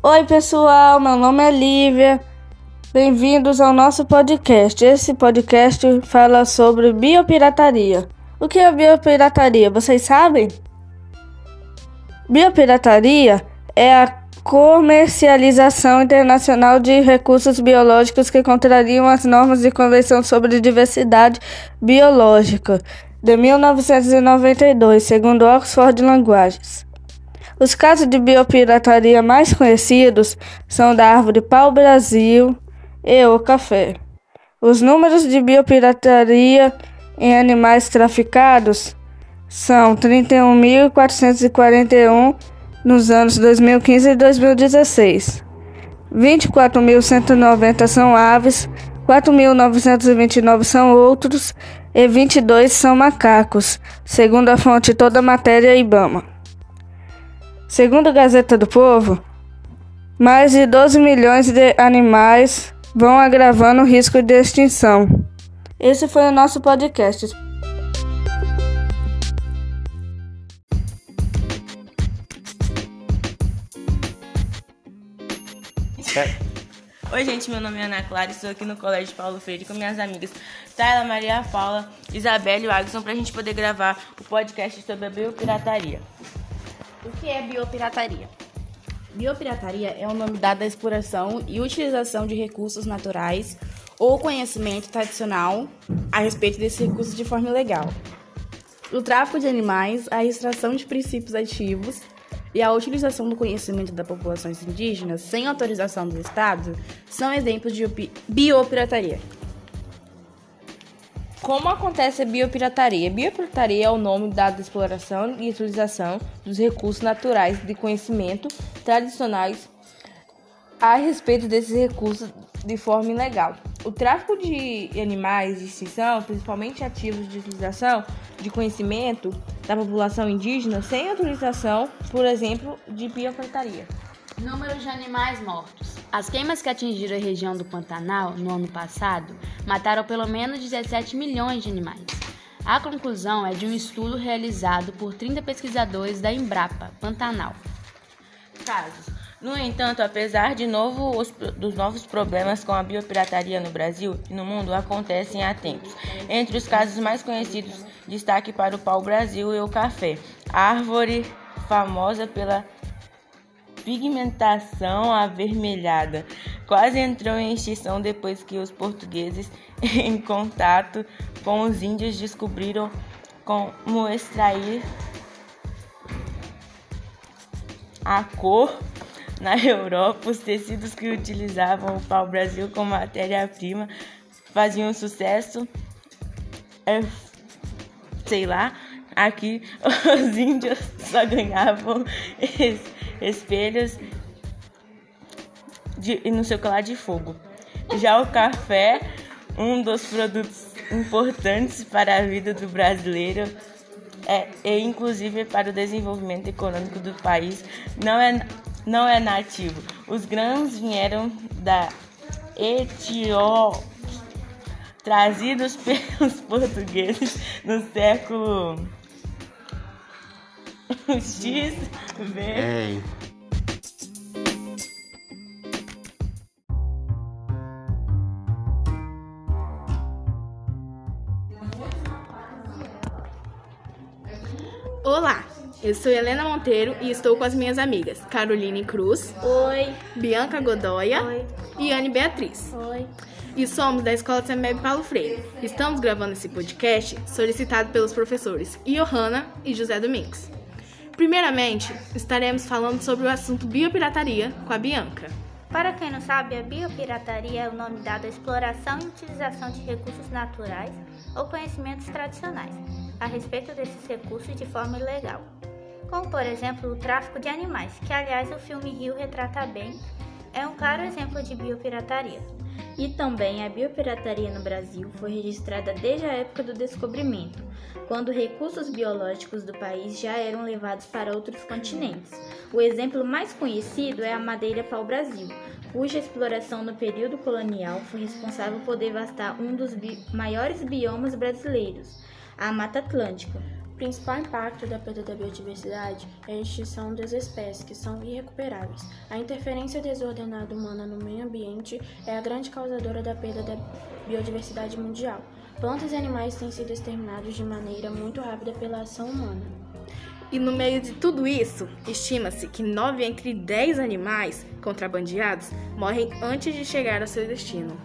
Oi, pessoal, meu nome é Lívia. Bem-vindos ao nosso podcast. Esse podcast fala sobre biopirataria. O que é biopirataria? Vocês sabem? Biopirataria é a comercialização internacional de recursos biológicos que contrariam as normas de Convenção sobre Diversidade Biológica de 1992, segundo Oxford Languages. Os casos de biopirataria mais conhecidos são da árvore pau-brasil e o café. Os números de biopirataria em animais traficados são 31.441 nos anos 2015 e 2016. 24.190 são aves, 4.929 são outros e 22 são macacos, segundo a fonte Toda Matéria Ibama. Segundo a Gazeta do Povo, mais de 12 milhões de animais vão agravando o risco de extinção. Esse foi o nosso podcast. Oi, gente, meu nome é Ana Clara, estou aqui no Colégio Paulo Freire com minhas amigas Tayla, Maria Paula, Isabelle e Agson para a gente poder gravar o podcast sobre a biopirataria. O que é biopirataria? Biopirataria é o nome dado à exploração e utilização de recursos naturais ou conhecimento tradicional a respeito desses recursos de forma ilegal. O tráfico de animais, a extração de princípios ativos e a utilização do conhecimento das populações indígenas sem autorização do Estado são exemplos de biopirataria. Como acontece a biopirataria? Biopirataria é o nome dado à exploração e utilização dos recursos naturais de conhecimento tradicionais a respeito desses recursos de forma ilegal. O tráfico de animais de extinção, principalmente ativos de utilização de conhecimento da população indígena, sem autorização, por exemplo, de biopirataria. Número de animais mortos. As queimas que atingiram a região do Pantanal no ano passado mataram pelo menos 17 milhões de animais. A conclusão é de um estudo realizado por 30 pesquisadores da Embrapa Pantanal. Casos. No entanto, apesar de novo, os, dos novos problemas com a biopirataria no Brasil e no mundo acontecem há tempos. Entre os casos mais conhecidos, destaque para o pau-brasil e o café, árvore famosa pela pigmentação avermelhada. Quase entrou em extinção depois que os portugueses, em contato com os índios, descobriram como extrair a cor na Europa, os tecidos que utilizavam o pau-brasil como matéria-prima faziam sucesso. É, sei lá, aqui os índios só ganhavam es, espelhos de, e não sei o que lá de fogo. Já o café, um dos produtos importantes para a vida do brasileiro, é, e inclusive para o desenvolvimento econômico do país, não é não é nativo. Os grãos vieram da Etiópia, trazidos pelos portugueses no século X. Ei. Olá, eu sou Helena Monteiro e estou com as minhas amigas Caroline Cruz, Oi. Bianca Godoya Oi. e Anne Beatriz. Oi. E somos da Escola Semeb Paulo Freire. Estamos gravando esse podcast solicitado pelos professores Johanna e José Domingos. Primeiramente, estaremos falando sobre o assunto biopirataria com a Bianca. Para quem não sabe, a biopirataria é o nome dado à exploração e utilização de recursos naturais ou conhecimentos tradicionais a respeito desses recursos de forma ilegal. Como, por exemplo, o tráfico de animais, que, aliás, o filme Rio retrata bem, é um claro exemplo de biopirataria. E também a biopirataria no Brasil foi registrada desde a época do descobrimento, quando recursos biológicos do país já eram levados para outros continentes. O exemplo mais conhecido é a madeira pau-brasil, cuja exploração no período colonial foi responsável por devastar um dos bi maiores biomas brasileiros, a Mata Atlântica. Principal impacto da perda da biodiversidade é a extinção das espécies, que são irrecuperáveis. A interferência desordenada humana no meio ambiente é a grande causadora da perda da biodiversidade mundial. Plantas e animais têm sido exterminados de maneira muito rápida pela ação humana. E no meio de tudo isso, estima-se que 9 entre 10 animais contrabandeados morrem antes de chegar ao seu destino.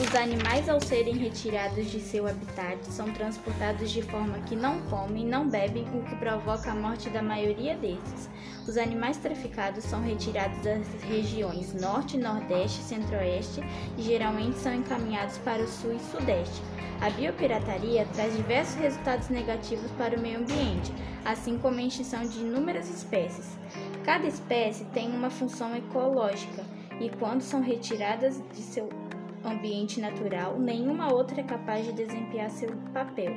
Os animais, ao serem retirados de seu habitat, são transportados de forma que não comem, não bebem, o que provoca a morte da maioria desses. Os animais traficados são retirados das regiões Norte, Nordeste e Centro-Oeste e geralmente são encaminhados para o Sul e Sudeste. A biopirataria traz diversos resultados negativos para o meio ambiente, assim como a extinção de inúmeras espécies. Cada espécie tem uma função ecológica e, quando são retiradas de seu ambiente natural, nenhuma outra é capaz de desempenhar seu papel.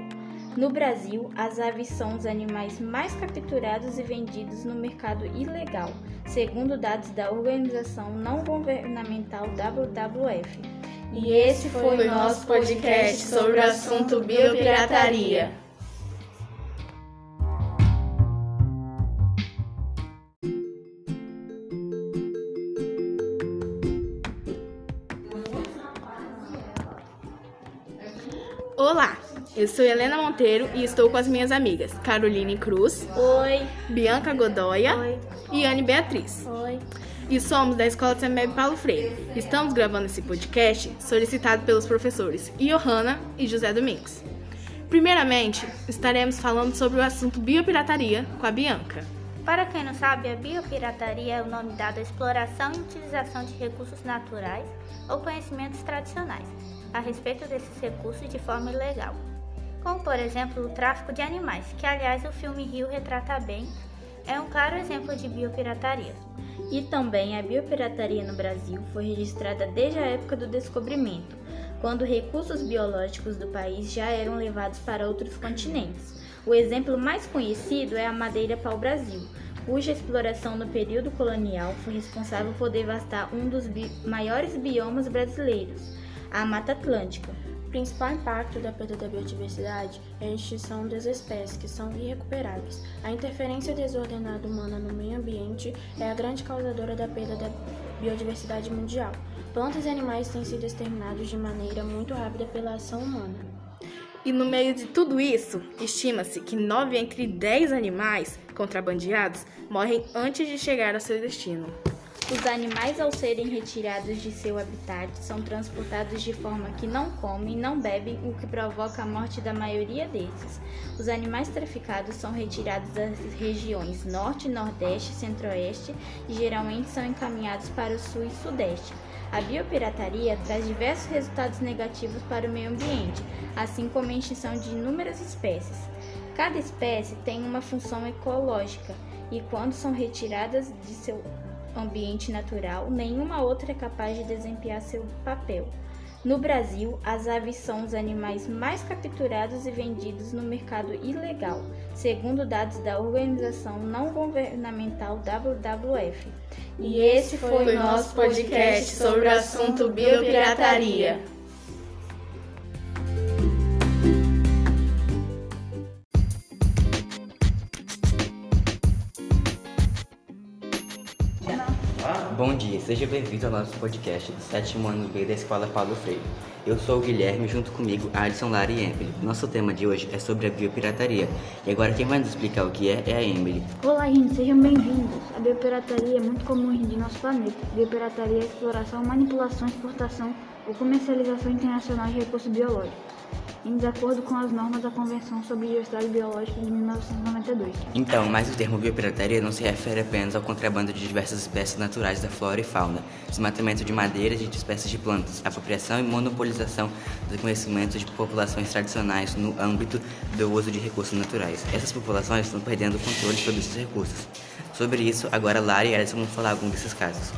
No Brasil, as aves são os animais mais capturados e vendidos no mercado ilegal, segundo dados da organização não governamental WWF. E esse foi o nosso podcast sobre o assunto biopirataria. Eu sou Helena Monteiro e estou com as minhas amigas Caroline Cruz. Oi. Bianca Godoya. Oi. E Anne Beatriz. Oi. E somos da Escola Semeb Paulo Freire. Estamos gravando esse podcast solicitado pelos professores Johanna e José Domingos. Primeiramente, estaremos falando sobre o assunto biopirataria com a Bianca. Para quem não sabe, a biopirataria é o nome dado à exploração e utilização de recursos naturais ou conhecimentos tradicionais a respeito desses recursos de forma ilegal. Como, por exemplo, o tráfico de animais, que, aliás, o filme Rio retrata bem, é um claro exemplo de biopirataria. E também a biopirataria no Brasil foi registrada desde a época do descobrimento, quando recursos biológicos do país já eram levados para outros continentes. O exemplo mais conhecido é a madeira pau-brasil, cuja exploração no período colonial foi responsável por devastar um dos bi maiores biomas brasileiros, a Mata Atlântica. Principal impacto da perda da biodiversidade é a extinção das espécies, que são irrecuperáveis. A interferência desordenada humana no meio ambiente é a grande causadora da perda da biodiversidade mundial. Plantas e animais têm sido exterminados de maneira muito rápida pela ação humana. E no meio de tudo isso, estima-se que 9 entre 10 animais contrabandeados morrem antes de chegar ao seu destino. Os animais, ao serem retirados de seu habitat, são transportados de forma que não comem, não bebem, o que provoca a morte da maioria desses. Os animais traficados são retirados das regiões Norte, Nordeste e Centro-Oeste e geralmente são encaminhados para o Sul e Sudeste. A biopirataria traz diversos resultados negativos para o meio ambiente, assim como a extinção de inúmeras espécies. Cada espécie tem uma função ecológica e, quando são retiradas de seu ambiente natural, nenhuma outra é capaz de desempenhar seu papel. No Brasil, as aves são os animais mais capturados e vendidos no mercado ilegal, segundo dados da organização não governamental WWF. E esse foi o nosso podcast sobre o assunto biopirataria. Seja bem-vindo ao nosso podcast do sétimo ano B da Escola Paulo Freire. Eu sou o Guilherme, junto comigo, Alisson, Lara e Emily. Nosso tema de hoje é sobre a biopirataria. E agora quem vai nos explicar o que é é a Emily. Olá, gente, sejam bem-vindos. A biopirataria é muito comum em nosso planeta. Biopirataria é exploração, manipulação, exportação ou comercialização internacional de recursos biológicos em desacordo com as normas da Convenção sobre Diversidade Biológica de 1992. Então, mas o termo biopirataria não se refere apenas ao contrabando de diversas espécies naturais da flora e fauna, desmatamento de madeiras e de espécies de plantas, apropriação e monopolização dos conhecimentos de populações tradicionais no âmbito do uso de recursos naturais. Essas populações estão perdendo o controle sobre esses recursos. Sobre isso, agora Lara e Alison vão falar algum desses casos.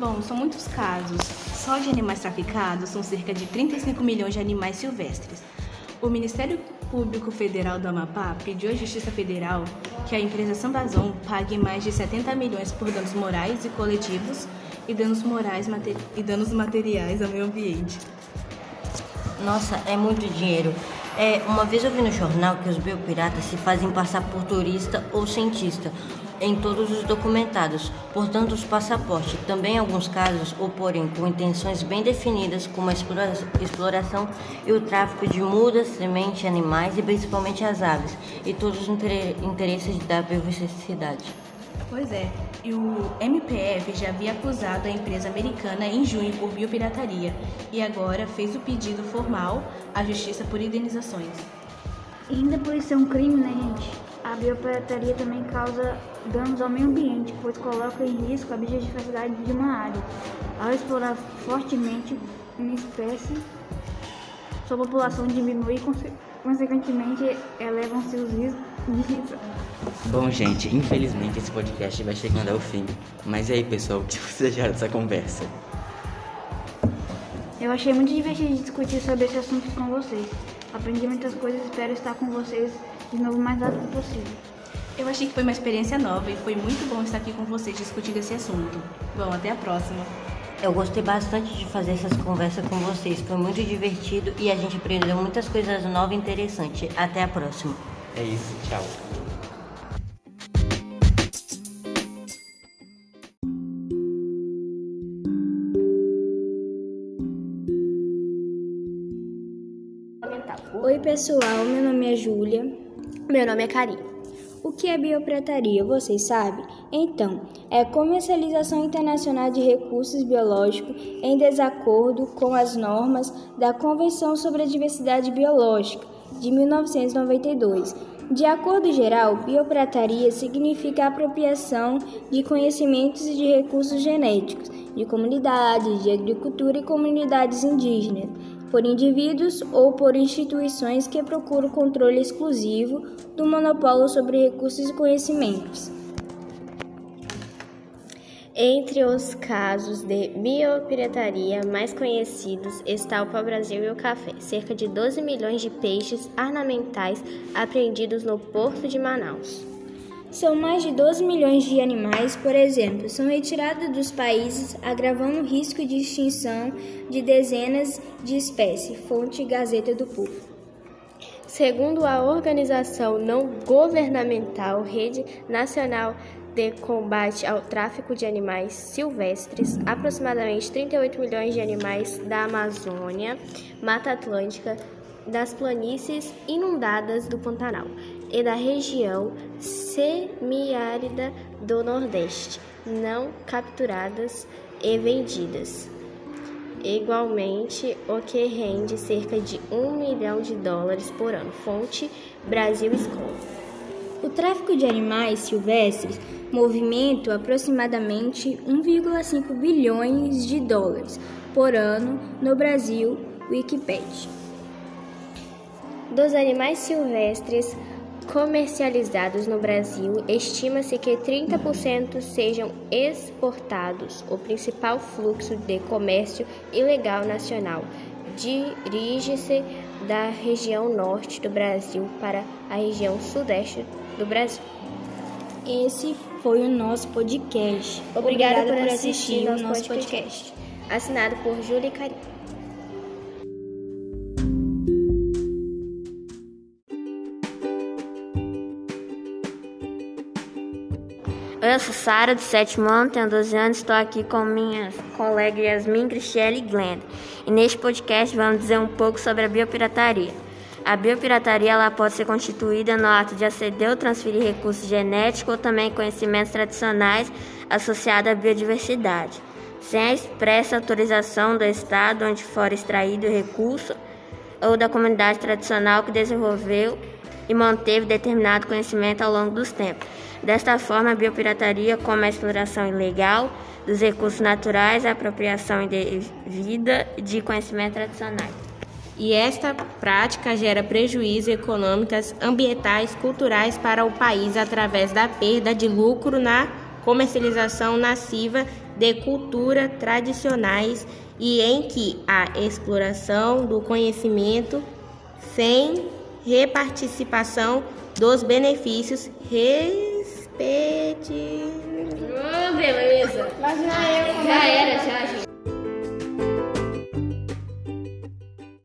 Bom, são muitos casos. Só de animais traficados são cerca de 35 milhões de animais silvestres. O Ministério Público Federal do Amapá pediu à Justiça Federal que a empresa Sambazon pague mais de 70 milhões por danos morais e coletivos e danos morais e danos materiais ao meio ambiente. Nossa, é muito dinheiro. É, uma vez eu vi no jornal que os biopiratas se fazem passar por turista ou cientista em todos os documentados, portanto os passaportes, também em alguns casos, ou porém com intenções bem definidas, como a exploração e o tráfico de mudas, sementes, animais e principalmente as aves, e todos os interesses da biodiversidade. Pois é, e o MPF já havia acusado a empresa americana em junho por biopirataria e agora fez o pedido formal à justiça por indenizações. E ainda por isso é um crime, né, gente? A biopirataria também causa danos ao meio ambiente, pois coloca em risco a biodiversidade de uma área. Ao explorar fortemente uma espécie, sua população diminui e, consequentemente, elevam-se os riscos de Bom, gente, infelizmente esse podcast vai chegando ao fim. Mas e aí, pessoal, o que vocês acharam dessa conversa? Eu achei muito divertido discutir sobre esse assunto com vocês. Aprendi muitas coisas e espero estar com vocês de novo o mais rápido possível. Eu achei que foi uma experiência nova e foi muito bom estar aqui com vocês discutindo esse assunto. Bom, até a próxima. Eu gostei bastante de fazer essas conversas com vocês. Foi muito divertido e a gente aprendeu muitas coisas novas e interessantes. Até a próxima. É isso, tchau. Oi, pessoal. Meu nome é Júlia. Meu nome é Karim. O que é bioprataria, vocês sabem? Então, é comercialização internacional de recursos biológicos em desacordo com as normas da Convenção sobre a Diversidade Biológica de 1992. De acordo geral, bioprataria significa apropriação de conhecimentos e de recursos genéticos de comunidades de agricultura e comunidades indígenas por indivíduos ou por instituições que procuram controle exclusivo do monopólio sobre recursos e conhecimentos. Entre os casos de biopirataria mais conhecidos está o pau-brasil e o café, cerca de 12 milhões de peixes ornamentais apreendidos no porto de Manaus. São mais de 12 milhões de animais, por exemplo, são retirados dos países, agravando o risco de extinção de dezenas de espécies. Fonte Gazeta do Povo. Segundo a organização não governamental Rede Nacional de Combate ao Tráfico de Animais Silvestres, aproximadamente 38 milhões de animais da Amazônia, Mata Atlântica, das planícies inundadas do Pantanal e da região semiárida do Nordeste, não capturadas e vendidas. Igualmente, o que rende cerca de um milhão de dólares por ano. Fonte Brasil Escola. O tráfico de animais silvestres movimenta aproximadamente 1,5 bilhões de dólares por ano no Brasil, Wikipedia. Dos animais silvestres comercializados no Brasil, estima-se que 30% sejam exportados. O principal fluxo de comércio ilegal nacional dirige-se da região norte do Brasil para a região sudeste do Brasil. Esse foi o nosso podcast. Obrigada, Obrigada por, por assistir o nosso podcast. podcast. Assinado por Júlia Carim. Eu sou Sara, do sétimo ano, tenho 12 anos, estou aqui com minhas colegas Yasmin, Cristiane e Glenda. E neste podcast vamos dizer um pouco sobre a biopirataria. A biopirataria ela pode ser constituída no ato de aceder ou transferir recursos genéticos ou também conhecimentos tradicionais associados à biodiversidade, sem a expressa autorização do Estado onde for extraído o recurso ou da comunidade tradicional que desenvolveu e manteve determinado conhecimento ao longo dos tempos. Desta forma, a biopirataria, como a exploração ilegal dos recursos naturais, a apropriação indevida de conhecimentos tradicionais. E esta prática gera prejuízos econômicos, ambientais, culturais para o país através da perda de lucro na comercialização massiva de culturas tradicionais e em que a exploração do conhecimento sem reparticipação dos benefícios Respeite. Oh, beleza. Mas já, já era, já, gente.